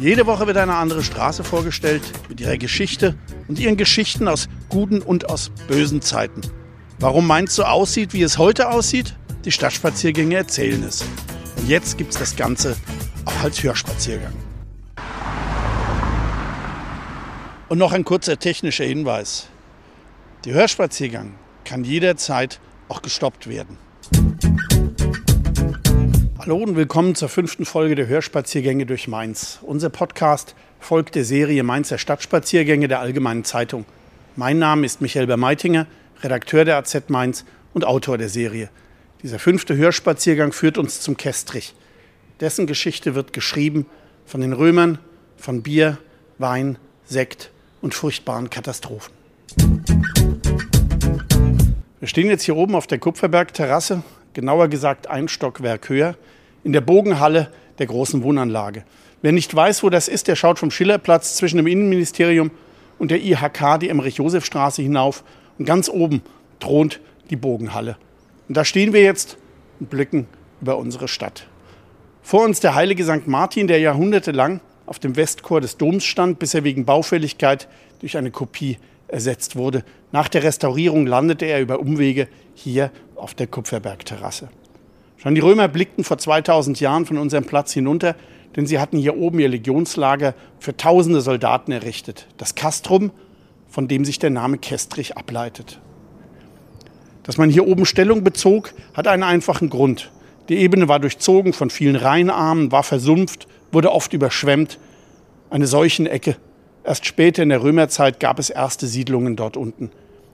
Jede Woche wird eine andere Straße vorgestellt mit ihrer Geschichte und ihren Geschichten aus guten und aus bösen Zeiten. Warum Mainz so aussieht, wie es heute aussieht? Die Stadtspaziergänge erzählen es. Und jetzt gibt es das Ganze auch als Hörspaziergang. Und noch ein kurzer technischer Hinweis. Der Hörspaziergang kann jederzeit auch gestoppt werden. Hallo und willkommen zur fünften Folge der Hörspaziergänge durch Mainz. Unser Podcast folgt der Serie Mainzer Stadtspaziergänge der Allgemeinen Zeitung. Mein Name ist Michael Bermeitinger, Redakteur der AZ Mainz und Autor der Serie. Dieser fünfte Hörspaziergang führt uns zum Kestrich. Dessen Geschichte wird geschrieben von den Römern, von Bier, Wein, Sekt und furchtbaren Katastrophen. Wir stehen jetzt hier oben auf der Kupferberg-Terrasse genauer gesagt ein Stockwerk höher, in der Bogenhalle der großen Wohnanlage. Wer nicht weiß, wo das ist, der schaut vom Schillerplatz zwischen dem Innenministerium und der IHK die Emmerich-Josef-Straße hinauf und ganz oben thront die Bogenhalle. Und da stehen wir jetzt und blicken über unsere Stadt. Vor uns der heilige St. Martin, der jahrhundertelang auf dem Westchor des Doms stand, bis er wegen Baufälligkeit durch eine Kopie ersetzt wurde. Nach der Restaurierung landete er über Umwege hier auf der Kupferbergterrasse. Schon die Römer blickten vor 2000 Jahren von unserem Platz hinunter, denn sie hatten hier oben ihr Legionslager für tausende Soldaten errichtet. Das Castrum, von dem sich der Name Kestrich ableitet. Dass man hier oben Stellung bezog, hat einen einfachen Grund. Die Ebene war durchzogen von vielen Rheinarmen, war versumpft, wurde oft überschwemmt. Eine Seuchenecke Erst später in der Römerzeit gab es erste Siedlungen dort unten.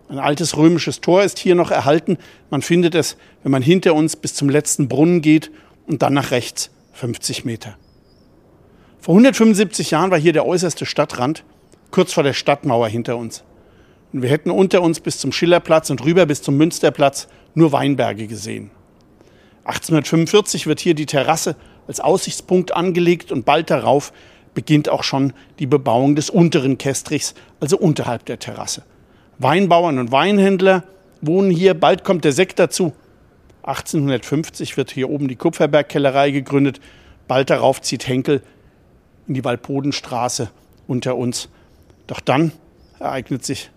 Ein altes römisches Tor ist hier noch erhalten. Man findet es, wenn man hinter uns bis zum letzten Brunnen geht und dann nach rechts 50 Meter. Vor 175 Jahren war hier der äußerste Stadtrand, kurz vor der Stadtmauer hinter uns. Und wir hätten unter uns bis zum Schillerplatz und rüber bis zum Münsterplatz nur Weinberge gesehen. 1845 wird hier die Terrasse als Aussichtspunkt angelegt und bald darauf beginnt auch schon die Bebauung des unteren Kestrichs, also unterhalb der Terrasse. Weinbauern und Weinhändler wohnen hier, bald kommt der Sekt dazu. 1850 wird hier oben die Kupferbergkellerei gegründet, bald darauf zieht Henkel in die Walpodenstraße unter uns. Doch dann ereignet sich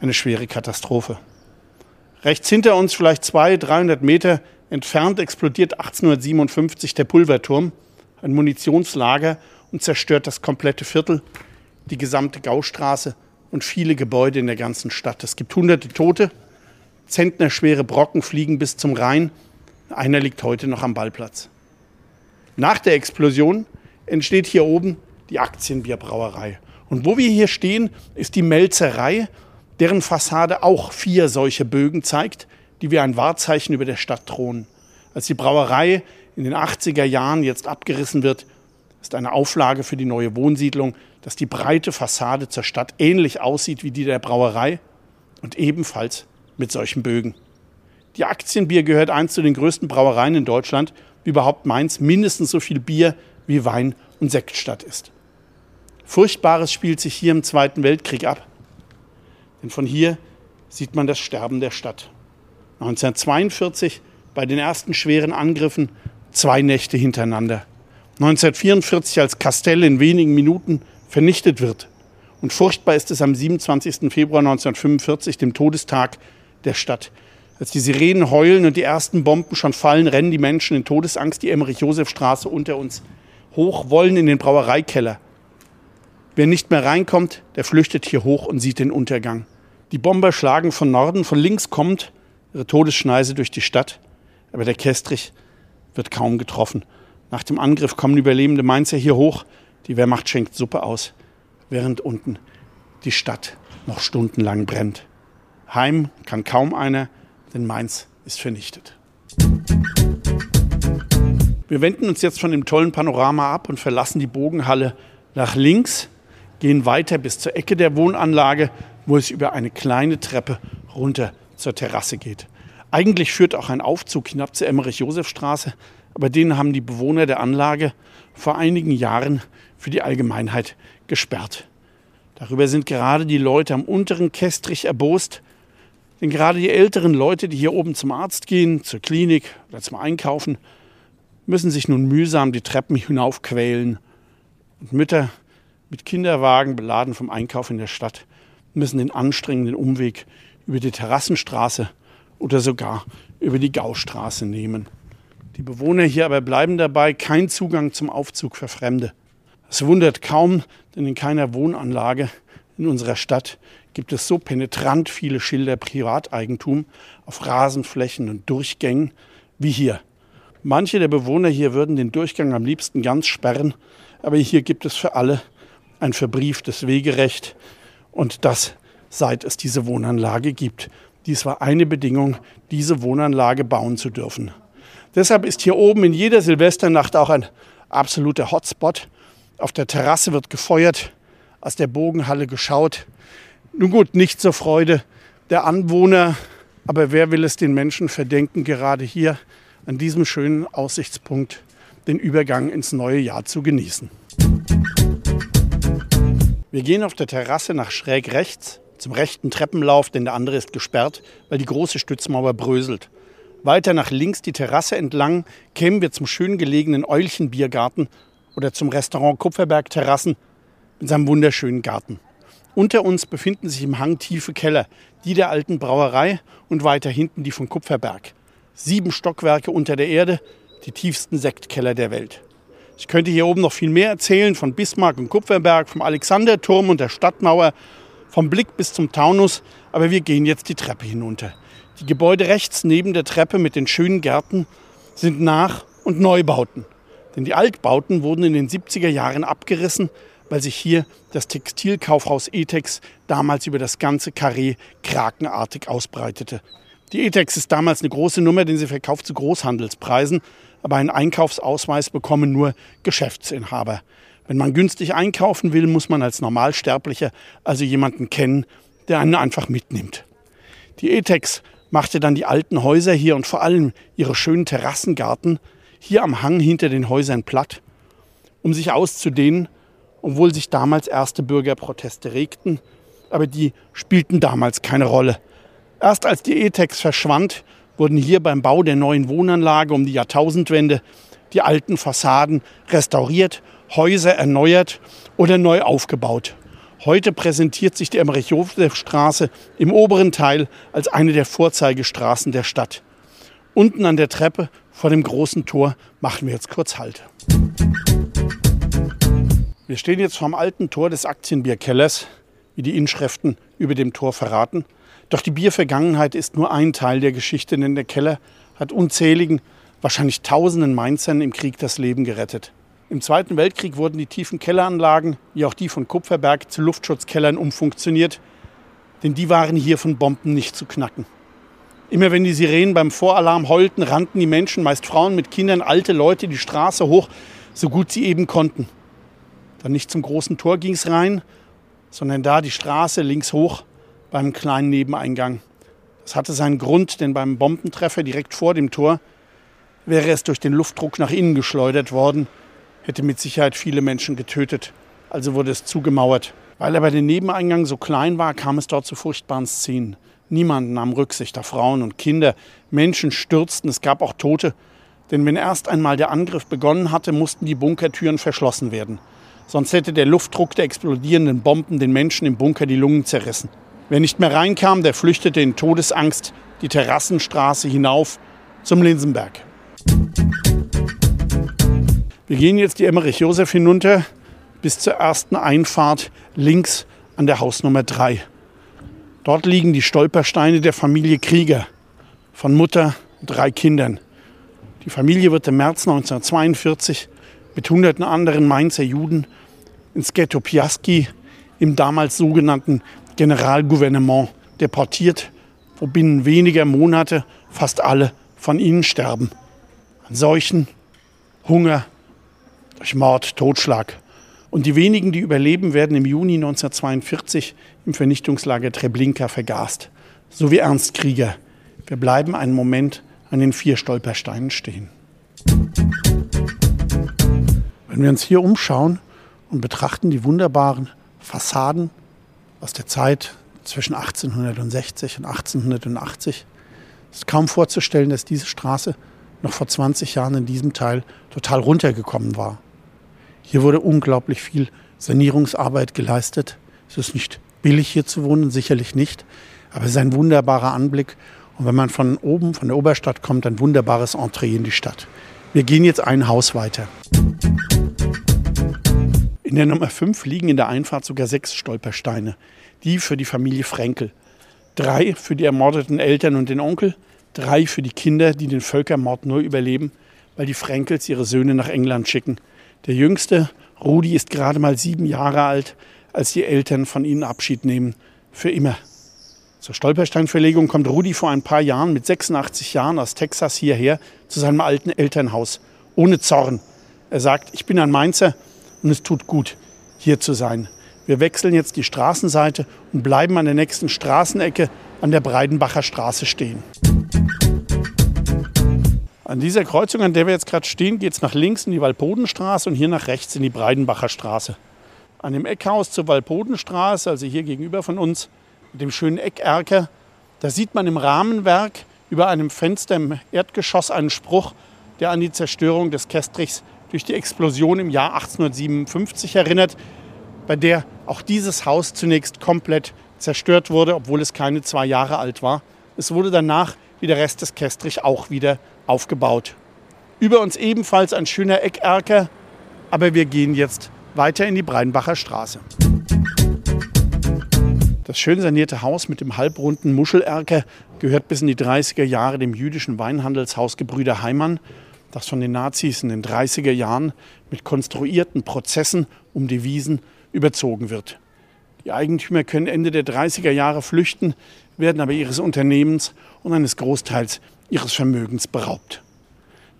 eine schwere Katastrophe. Rechts hinter uns, vielleicht 200, 300 Meter entfernt, explodiert 1857 der Pulverturm, ein Munitionslager und zerstört das komplette Viertel, die gesamte Gaustraße und viele Gebäude in der ganzen Stadt. Es gibt hunderte Tote, zentnerschwere Brocken fliegen bis zum Rhein. Einer liegt heute noch am Ballplatz. Nach der Explosion entsteht hier oben die Aktienbierbrauerei. Und wo wir hier stehen, ist die Melzerei, deren Fassade auch vier solche Bögen zeigt, die wie ein Wahrzeichen über der Stadt thronen. Als die Brauerei in den 80er Jahren jetzt abgerissen wird, ist eine Auflage für die neue Wohnsiedlung, dass die breite Fassade zur Stadt ähnlich aussieht wie die der Brauerei und ebenfalls mit solchen Bögen. Die Aktienbier gehört eins zu den größten Brauereien in Deutschland, wie überhaupt Mainz mindestens so viel Bier wie Wein und Sektstadt ist. Furchtbares spielt sich hier im Zweiten Weltkrieg ab. Denn von hier sieht man das Sterben der Stadt. 1942 bei den ersten schweren Angriffen zwei Nächte hintereinander. 1944 als Kastell in wenigen Minuten vernichtet wird. Und furchtbar ist es am 27. Februar 1945, dem Todestag der Stadt. Als die Sirenen heulen und die ersten Bomben schon fallen, rennen die Menschen in Todesangst die Emmerich-Josef-Straße unter uns hoch, wollen in den Brauereikeller. Wer nicht mehr reinkommt, der flüchtet hier hoch und sieht den Untergang. Die Bomber schlagen von Norden, von links kommt ihre Todesschneise durch die Stadt, aber der Kestrich wird kaum getroffen. Nach dem Angriff kommen überlebende Mainzer hier hoch. Die Wehrmacht schenkt Suppe aus, während unten die Stadt noch stundenlang brennt. Heim kann kaum einer, denn Mainz ist vernichtet. Wir wenden uns jetzt von dem tollen Panorama ab und verlassen die Bogenhalle Nach links gehen weiter bis zur Ecke der Wohnanlage, wo es über eine kleine Treppe runter zur Terrasse geht. Eigentlich führt auch ein Aufzug hinab zur Emmerich-Josef-Straße, aber den haben die Bewohner der Anlage vor einigen Jahren für die Allgemeinheit gesperrt. Darüber sind gerade die Leute am unteren Kestrich erbost, denn gerade die älteren Leute, die hier oben zum Arzt gehen, zur Klinik oder zum Einkaufen, müssen sich nun mühsam die Treppen hinaufquälen. Und Mütter mit Kinderwagen beladen vom Einkauf in der Stadt müssen den anstrengenden Umweg über die Terrassenstraße oder sogar über die Gaustraße nehmen. Die Bewohner hier aber bleiben dabei, kein Zugang zum Aufzug für Fremde. Es wundert kaum, denn in keiner Wohnanlage in unserer Stadt gibt es so penetrant viele Schilder Privateigentum auf Rasenflächen und Durchgängen wie hier. Manche der Bewohner hier würden den Durchgang am liebsten ganz sperren, aber hier gibt es für alle ein verbrieftes Wegerecht und das seit es diese Wohnanlage gibt. Dies war eine Bedingung, diese Wohnanlage bauen zu dürfen. Deshalb ist hier oben in jeder Silvesternacht auch ein absoluter Hotspot. Auf der Terrasse wird gefeuert, aus der Bogenhalle geschaut. Nun gut, nicht zur Freude der Anwohner, aber wer will es den Menschen verdenken, gerade hier an diesem schönen Aussichtspunkt den Übergang ins neue Jahr zu genießen. Wir gehen auf der Terrasse nach schräg rechts zum rechten Treppenlauf, denn der andere ist gesperrt, weil die große Stützmauer bröselt. Weiter nach links die Terrasse entlang kämen wir zum schön gelegenen Eulchenbiergarten oder zum Restaurant Kupferberg Terrassen mit seinem wunderschönen Garten. Unter uns befinden sich im Hang tiefe Keller, die der alten Brauerei und weiter hinten die von Kupferberg. Sieben Stockwerke unter der Erde, die tiefsten Sektkeller der Welt. Ich könnte hier oben noch viel mehr erzählen von Bismarck und Kupferberg, vom Alexanderturm und der Stadtmauer, vom Blick bis zum Taunus, aber wir gehen jetzt die Treppe hinunter. Die Gebäude rechts neben der Treppe mit den schönen Gärten sind Nach- und Neubauten. Denn die Altbauten wurden in den 70er Jahren abgerissen, weil sich hier das Textilkaufhaus Etex damals über das ganze Karree krakenartig ausbreitete. Die Etex ist damals eine große Nummer, denn sie verkauft zu Großhandelspreisen, aber einen Einkaufsausweis bekommen nur Geschäftsinhaber. Wenn man günstig einkaufen will, muss man als Normalsterblicher also jemanden kennen, der einen einfach mitnimmt. Die Etex machte dann die alten Häuser hier und vor allem ihre schönen Terrassengarten hier am Hang hinter den Häusern platt, um sich auszudehnen, obwohl sich damals erste Bürgerproteste regten, aber die spielten damals keine Rolle. Erst als die Etex verschwand, wurden hier beim Bau der neuen Wohnanlage um die Jahrtausendwende die alten Fassaden restauriert Häuser erneuert oder neu aufgebaut. Heute präsentiert sich die Emmerich-Josef-Straße im oberen Teil als eine der Vorzeigestraßen der Stadt. Unten an der Treppe vor dem großen Tor machen wir jetzt kurz Halt. Wir stehen jetzt vorm alten Tor des Aktienbierkellers, wie die Inschriften über dem Tor verraten. Doch die Biervergangenheit ist nur ein Teil der Geschichte, denn der Keller hat unzähligen, wahrscheinlich tausenden Mainzern im Krieg das Leben gerettet. Im Zweiten Weltkrieg wurden die tiefen Kelleranlagen, wie auch die von Kupferberg, zu Luftschutzkellern umfunktioniert, denn die waren hier von Bomben nicht zu knacken. Immer wenn die Sirenen beim Voralarm heulten, rannten die Menschen, meist Frauen mit Kindern, alte Leute, die Straße hoch, so gut sie eben konnten. Dann nicht zum großen Tor ging es rein, sondern da die Straße links hoch beim kleinen Nebeneingang. Das hatte seinen Grund, denn beim Bombentreffer direkt vor dem Tor wäre es durch den Luftdruck nach innen geschleudert worden hätte mit Sicherheit viele Menschen getötet. Also wurde es zugemauert. Weil aber der Nebeneingang so klein war, kam es dort zu furchtbaren Szenen. Niemand nahm Rücksicht auf Frauen und Kinder. Menschen stürzten, es gab auch Tote. Denn wenn erst einmal der Angriff begonnen hatte, mussten die Bunkertüren verschlossen werden. Sonst hätte der Luftdruck der explodierenden Bomben den Menschen im Bunker die Lungen zerrissen. Wer nicht mehr reinkam, der flüchtete in Todesangst die Terrassenstraße hinauf zum Linsenberg. Wir gehen jetzt die Emmerich-Josef hinunter bis zur ersten Einfahrt links an der Hausnummer 3. Dort liegen die Stolpersteine der Familie Krieger von Mutter und drei Kindern. Die Familie wird im März 1942 mit hunderten anderen Mainzer Juden ins Ghetto Piaski im damals sogenannten Generalgouvernement deportiert, wo binnen weniger Monate fast alle von ihnen sterben. An Seuchen, Hunger, durch Mord, Totschlag Und die wenigen, die überleben, werden im Juni 1942 im Vernichtungslager Treblinka vergast. So wie Ernst Krieger. Wir bleiben einen Moment an den vier Stolpersteinen stehen. Wenn wir uns hier umschauen und betrachten die wunderbaren Fassaden aus der Zeit zwischen 1860 und 1880, ist kaum vorzustellen, dass diese Straße noch vor 20 Jahren in diesem Teil total runtergekommen war. Hier wurde unglaublich viel Sanierungsarbeit geleistet. Es ist nicht billig hier zu wohnen, sicherlich nicht, aber es ist ein wunderbarer Anblick. Und wenn man von oben, von der Oberstadt kommt, ein wunderbares Entree in die Stadt. Wir gehen jetzt ein Haus weiter. In der Nummer 5 liegen in der Einfahrt sogar sechs Stolpersteine. Die für die Familie Frenkel. Drei für die ermordeten Eltern und den Onkel. Drei für die Kinder, die den Völkermord nur überleben, weil die Frenkels ihre Söhne nach England schicken. Der jüngste, Rudi, ist gerade mal sieben Jahre alt, als die Eltern von ihnen Abschied nehmen. Für immer. Zur Stolpersteinverlegung kommt Rudi vor ein paar Jahren mit 86 Jahren aus Texas hierher zu seinem alten Elternhaus. Ohne Zorn. Er sagt, ich bin ein Mainzer und es tut gut, hier zu sein. Wir wechseln jetzt die Straßenseite und bleiben an der nächsten Straßenecke an der Breidenbacher Straße stehen. An dieser Kreuzung, an der wir jetzt gerade stehen, geht es nach links in die Walpodenstraße und hier nach rechts in die Breidenbacher Straße. An dem Eckhaus zur Walpodenstraße, also hier gegenüber von uns, mit dem schönen Eckerker, da sieht man im Rahmenwerk über einem Fenster im Erdgeschoss einen Spruch, der an die Zerstörung des Kestrichs durch die Explosion im Jahr 1857 erinnert, bei der auch dieses Haus zunächst komplett zerstört wurde, obwohl es keine zwei Jahre alt war. Es wurde danach, wie der Rest des Kestrich, auch wieder aufgebaut. Über uns ebenfalls ein schöner Eckerker, aber wir gehen jetzt weiter in die Breinbacher Straße. Das schön sanierte Haus mit dem halbrunden Muschelerker gehört bis in die 30er Jahre dem jüdischen Weinhandelshaus Gebrüder Heimann, das von den Nazis in den 30er Jahren mit konstruierten Prozessen um die Wiesen überzogen wird. Die Eigentümer können Ende der 30er Jahre flüchten, werden aber ihres Unternehmens und eines Großteils ihres Vermögens beraubt.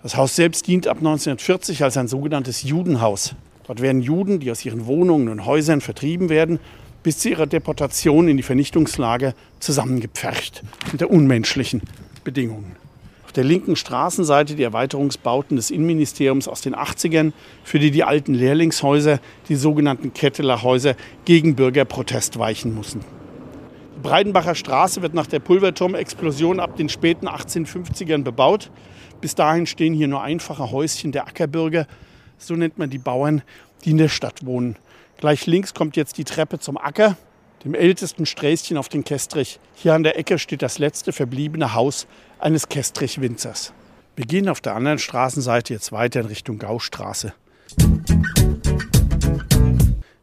Das Haus selbst dient ab 1940 als ein sogenanntes Judenhaus. Dort werden Juden, die aus ihren Wohnungen und Häusern vertrieben werden, bis zu ihrer Deportation in die Vernichtungslager zusammengepfercht unter unmenschlichen Bedingungen. Auf der linken Straßenseite die Erweiterungsbauten des Innenministeriums aus den 80ern, für die die alten Lehrlingshäuser, die sogenannten Ketteler Häuser, gegen Bürgerprotest weichen mussten. Breidenbacher Straße wird nach der Pulverturmexplosion ab den späten 1850ern bebaut. Bis dahin stehen hier nur einfache Häuschen der Ackerbürger, so nennt man die Bauern, die in der Stadt wohnen. Gleich links kommt jetzt die Treppe zum Acker, dem ältesten Sträßchen auf den Kestrich. Hier an der Ecke steht das letzte verbliebene Haus eines Kestrich-Winzers. Wir gehen auf der anderen Straßenseite jetzt weiter in Richtung Gaustraße.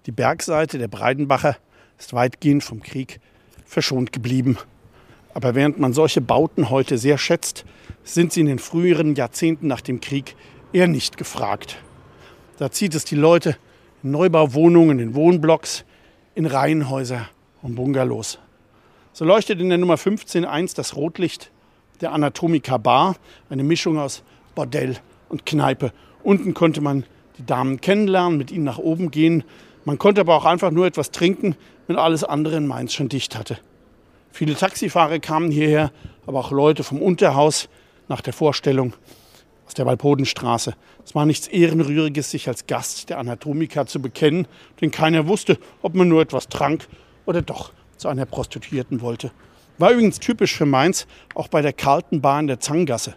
Die Bergseite der Breidenbacher ist weitgehend vom Krieg verschont geblieben. Aber während man solche Bauten heute sehr schätzt, sind sie in den früheren Jahrzehnten nach dem Krieg eher nicht gefragt. Da zieht es die Leute in Neubauwohnungen, in Wohnblocks, in Reihenhäuser und Bungalows. So leuchtet in der Nummer 15.1 das Rotlicht der Anatomika Bar, eine Mischung aus Bordell und Kneipe. Unten konnte man die Damen kennenlernen, mit ihnen nach oben gehen. Man konnte aber auch einfach nur etwas trinken, wenn alles andere in Mainz schon dicht hatte. Viele Taxifahrer kamen hierher, aber auch Leute vom Unterhaus nach der Vorstellung aus der Walpodenstraße. Es war nichts Ehrenrühriges, sich als Gast der Anatomika zu bekennen, denn keiner wusste, ob man nur etwas trank oder doch zu einer Prostituierten wollte. War übrigens typisch für Mainz, auch bei der Carlton der Zangasse.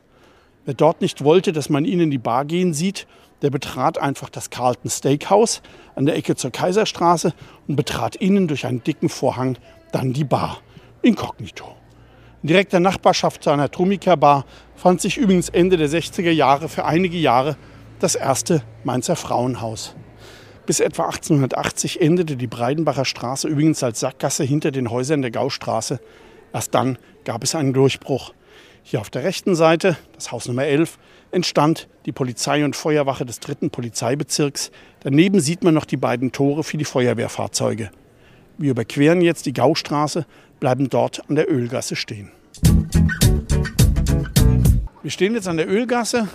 Wer dort nicht wollte, dass man ihn in die Bar gehen sieht, der betrat einfach das Carlton Steakhouse an der Ecke zur Kaiserstraße und betrat innen durch einen dicken Vorhang dann die Bar. Inkognito. In direkter Nachbarschaft zur Anatomika Bar fand sich übrigens Ende der 60er Jahre für einige Jahre das erste Mainzer Frauenhaus. Bis etwa 1880 endete die Breidenbacher Straße übrigens als Sackgasse hinter den Häusern der Gaustraße. Erst dann gab es einen Durchbruch. Hier auf der rechten Seite, das Haus Nummer 11, entstand die Polizei- und Feuerwache des dritten Polizeibezirks. Daneben sieht man noch die beiden Tore für die Feuerwehrfahrzeuge. Wir überqueren jetzt die Gaustraße, bleiben dort an der Ölgasse stehen. Wir stehen jetzt an der Ölgasse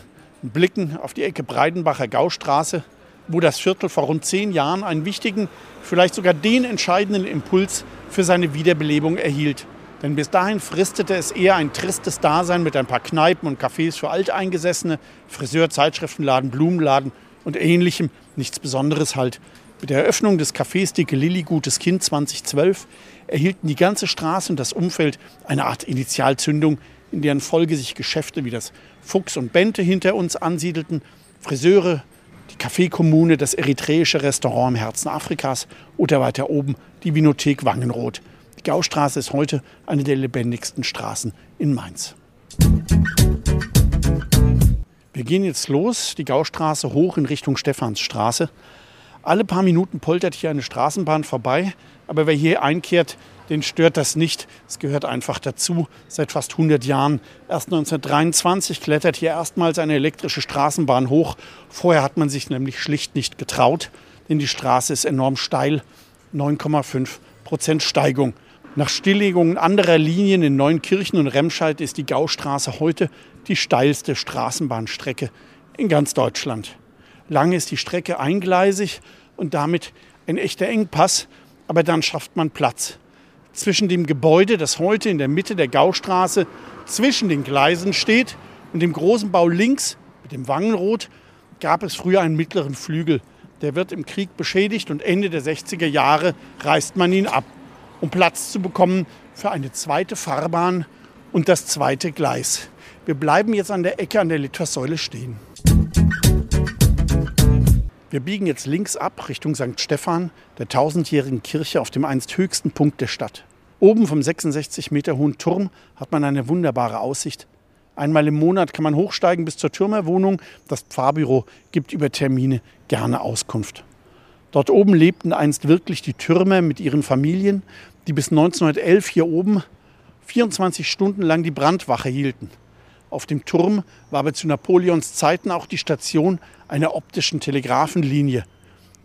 und blicken auf die Ecke Breidenbacher Gaustraße. wo das Viertel vor rund zehn Jahren einen wichtigen, vielleicht sogar den entscheidenden Impuls für seine Wiederbelebung erhielt. Denn bis dahin fristete es eher ein tristes Dasein mit ein paar Kneipen und Cafés für Alteingesessene, Friseur, Zeitschriftenladen, Blumenladen und ähnlichem. Nichts Besonderes halt. Mit der Eröffnung des Cafés Dicke Lilly Gutes Kind 2012 erhielten die ganze Straße und das Umfeld eine Art Initialzündung, in deren Folge sich Geschäfte wie das Fuchs und Bente hinter uns ansiedelten, Friseure, die Kaffeekommune, das eritreische Restaurant im Herzen Afrikas oder weiter oben die Vinothek Wangenroth. Die Gaustraße ist heute eine der lebendigsten Straßen in Mainz. Wir gehen jetzt los, die Gaustraße hoch in Richtung Stephansstraße. Alle paar Minuten poltert hier eine Straßenbahn vorbei, aber wer hier einkehrt, den stört das nicht. Es gehört einfach dazu. Seit fast 100 Jahren. Erst 1923 klettert hier erstmals eine elektrische Straßenbahn hoch. Vorher hat man sich nämlich schlicht nicht getraut, denn die Straße ist enorm steil. 9,5 Prozent Steigung. Nach Stilllegungen anderer Linien in Neunkirchen und Remscheid ist die Gaustraße heute die steilste Straßenbahnstrecke in ganz Deutschland. Lange ist die Strecke eingleisig und damit ein echter Engpass, aber dann schafft man Platz. Zwischen dem Gebäude, das heute in der Mitte der Gaustraße zwischen den Gleisen steht, und dem großen Bau links mit dem Wangenrot gab es früher einen mittleren Flügel. Der wird im Krieg beschädigt und Ende der 60er Jahre reißt man ihn ab um Platz zu bekommen für eine zweite Fahrbahn und das zweite Gleis. Wir bleiben jetzt an der Ecke an der Litfaßsäule stehen. Wir biegen jetzt links ab Richtung St. Stephan, der tausendjährigen Kirche auf dem einst höchsten Punkt der Stadt. Oben vom 66 Meter hohen Turm hat man eine wunderbare Aussicht. Einmal im Monat kann man hochsteigen bis zur Türmerwohnung. Das Pfarrbüro gibt über Termine gerne Auskunft. Dort oben lebten einst wirklich die Türmer mit ihren Familien, die bis 1911 hier oben 24 Stunden lang die Brandwache hielten. Auf dem Turm war aber zu Napoleons Zeiten auch die Station einer optischen Telegrafenlinie.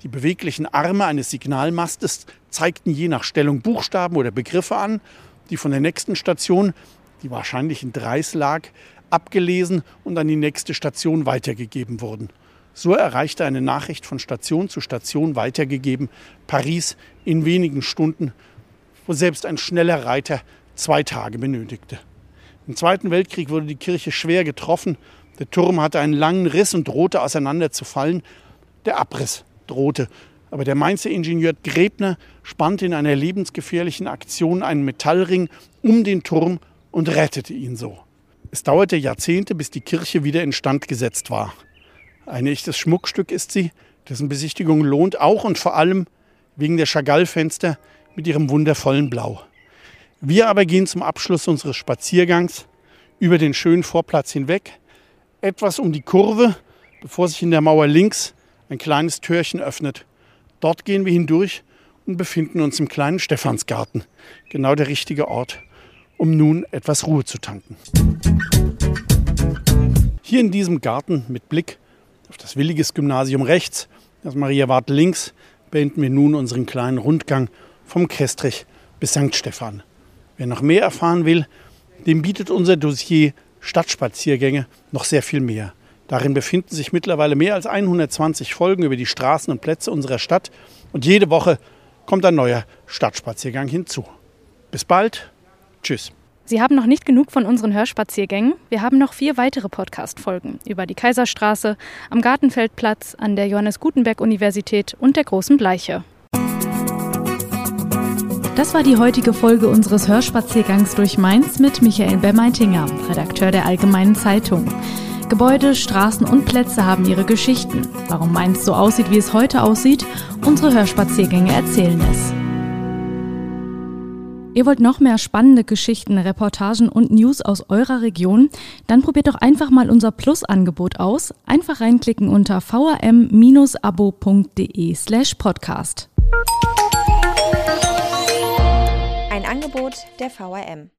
Die beweglichen Arme eines Signalmastes zeigten je nach Stellung Buchstaben oder Begriffe an, die von der nächsten Station, die wahrscheinlich in Dreis lag, abgelesen und an die nächste Station weitergegeben wurden. So erreichte eine Nachricht von Station zu Station weitergegeben Paris in wenigen Stunden, wo selbst ein schneller Reiter zwei Tage benötigte. Im Zweiten Weltkrieg wurde die Kirche schwer getroffen. Der Turm hatte einen langen Riss und drohte auseinanderzufallen. Der Abriss drohte. Aber der Mainzer Ingenieur Grebner spannte in einer lebensgefährlichen Aktion einen Metallring um den Turm und rettete ihn so. Es dauerte Jahrzehnte, bis die Kirche wieder instand gesetzt war. Ein echtes Schmuckstück ist sie, dessen Besichtigung lohnt auch und vor allem wegen der Chagall-Fenster mit ihrem wundervollen Blau. Wir aber gehen zum Abschluss unseres Spaziergangs über den schönen Vorplatz hinweg, etwas um die Kurve, bevor sich in der Mauer links ein kleines Türchen öffnet. Dort gehen wir hindurch und befinden uns im kleinen Stephansgarten. Genau der richtige Ort, um nun etwas Ruhe zu tanken. Hier in diesem Garten mit Blick auf das Williges Gymnasium rechts, das Maria Wart links, beenden wir nun unseren kleinen Rundgang vom Kestrich bis St. Stephan. Wer noch mehr erfahren will, dem bietet unser Dossier Stadtspaziergänge noch sehr viel mehr. Darin befinden sich mittlerweile mehr als 120 Folgen über die Straßen und Plätze unserer Stadt und jede Woche kommt ein neuer Stadtspaziergang hinzu. Bis bald. Tschüss. Sie haben noch nicht genug von unseren Hörspaziergängen. Wir haben noch vier weitere Podcast-Folgen über die Kaiserstraße, am Gartenfeldplatz, an der Johannes Gutenberg Universität und der Großen Bleiche. Das war die heutige Folge unseres Hörspaziergangs durch Mainz mit Michael Bermeitinger, Redakteur der Allgemeinen Zeitung. Gebäude, Straßen und Plätze haben ihre Geschichten. Warum Mainz so aussieht, wie es heute aussieht, unsere Hörspaziergänge erzählen es. Ihr wollt noch mehr spannende Geschichten, Reportagen und News aus eurer Region? Dann probiert doch einfach mal unser Plus-Angebot aus. Einfach reinklicken unter vrm-abo.de slash podcast. Angebot der VRM.